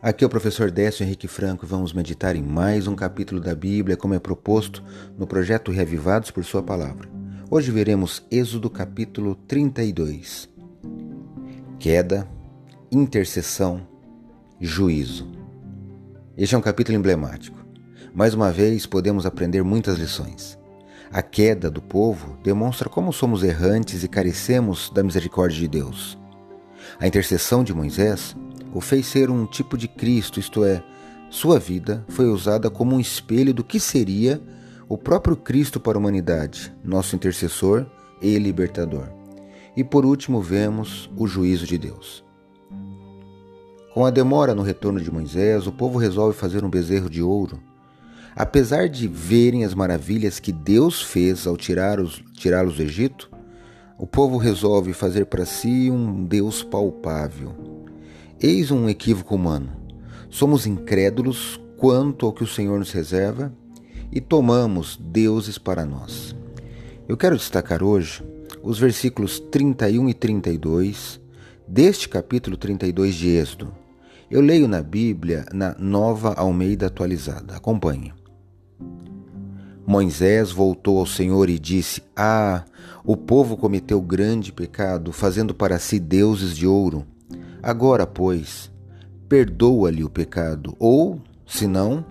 Aqui é o professor Décio Henrique Franco e vamos meditar em mais um capítulo da Bíblia, como é proposto no projeto Reavivados por Sua Palavra. Hoje veremos Êxodo capítulo 32. Queda, intercessão, juízo. Este é um capítulo emblemático. Mais uma vez podemos aprender muitas lições. A queda do povo demonstra como somos errantes e carecemos da misericórdia de Deus. A intercessão de Moisés o fez ser um tipo de Cristo, isto é, sua vida foi usada como um espelho do que seria o próprio Cristo para a humanidade, nosso intercessor e libertador. E por último, vemos o juízo de Deus. Com a demora no retorno de Moisés, o povo resolve fazer um bezerro de ouro. Apesar de verem as maravilhas que Deus fez ao tirá-los tirá do Egito, o povo resolve fazer para si um Deus palpável, Eis um equívoco humano. Somos incrédulos quanto ao que o Senhor nos reserva e tomamos deuses para nós. Eu quero destacar hoje os versículos 31 e 32 deste capítulo 32 de Êxodo. Eu leio na Bíblia na Nova Almeida Atualizada. Acompanhe. Moisés voltou ao Senhor e disse: Ah, o povo cometeu grande pecado, fazendo para si deuses de ouro Agora, pois, perdoa-lhe o pecado, ou, se não,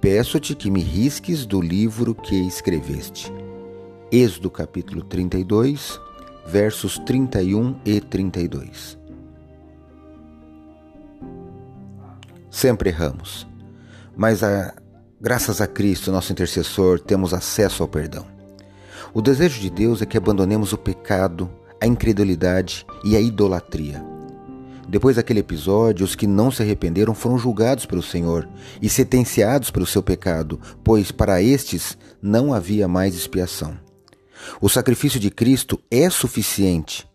peço-te que me risques do livro que escreveste. Êxodo capítulo 32, versos 31 e 32. Sempre erramos, mas a, graças a Cristo, nosso intercessor, temos acesso ao perdão. O desejo de Deus é que abandonemos o pecado, a incredulidade e a idolatria depois daquele episódio, os que não se arrependeram foram julgados pelo Senhor e sentenciados pelo seu pecado, pois para estes não havia mais expiação. O sacrifício de Cristo é suficiente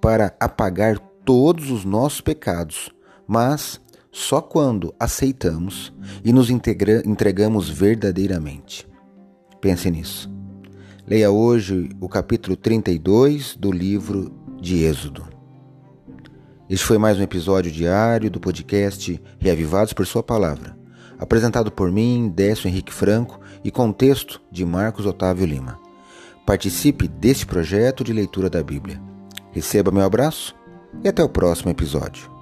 para apagar todos os nossos pecados, mas só quando aceitamos e nos entregamos verdadeiramente. Pense nisso. Leia hoje o capítulo 32 do livro de Êxodo. Este foi mais um episódio diário do podcast Reavivados por Sua Palavra, apresentado por mim, Décio Henrique Franco, e com texto de Marcos Otávio Lima. Participe deste projeto de leitura da Bíblia. Receba meu abraço e até o próximo episódio.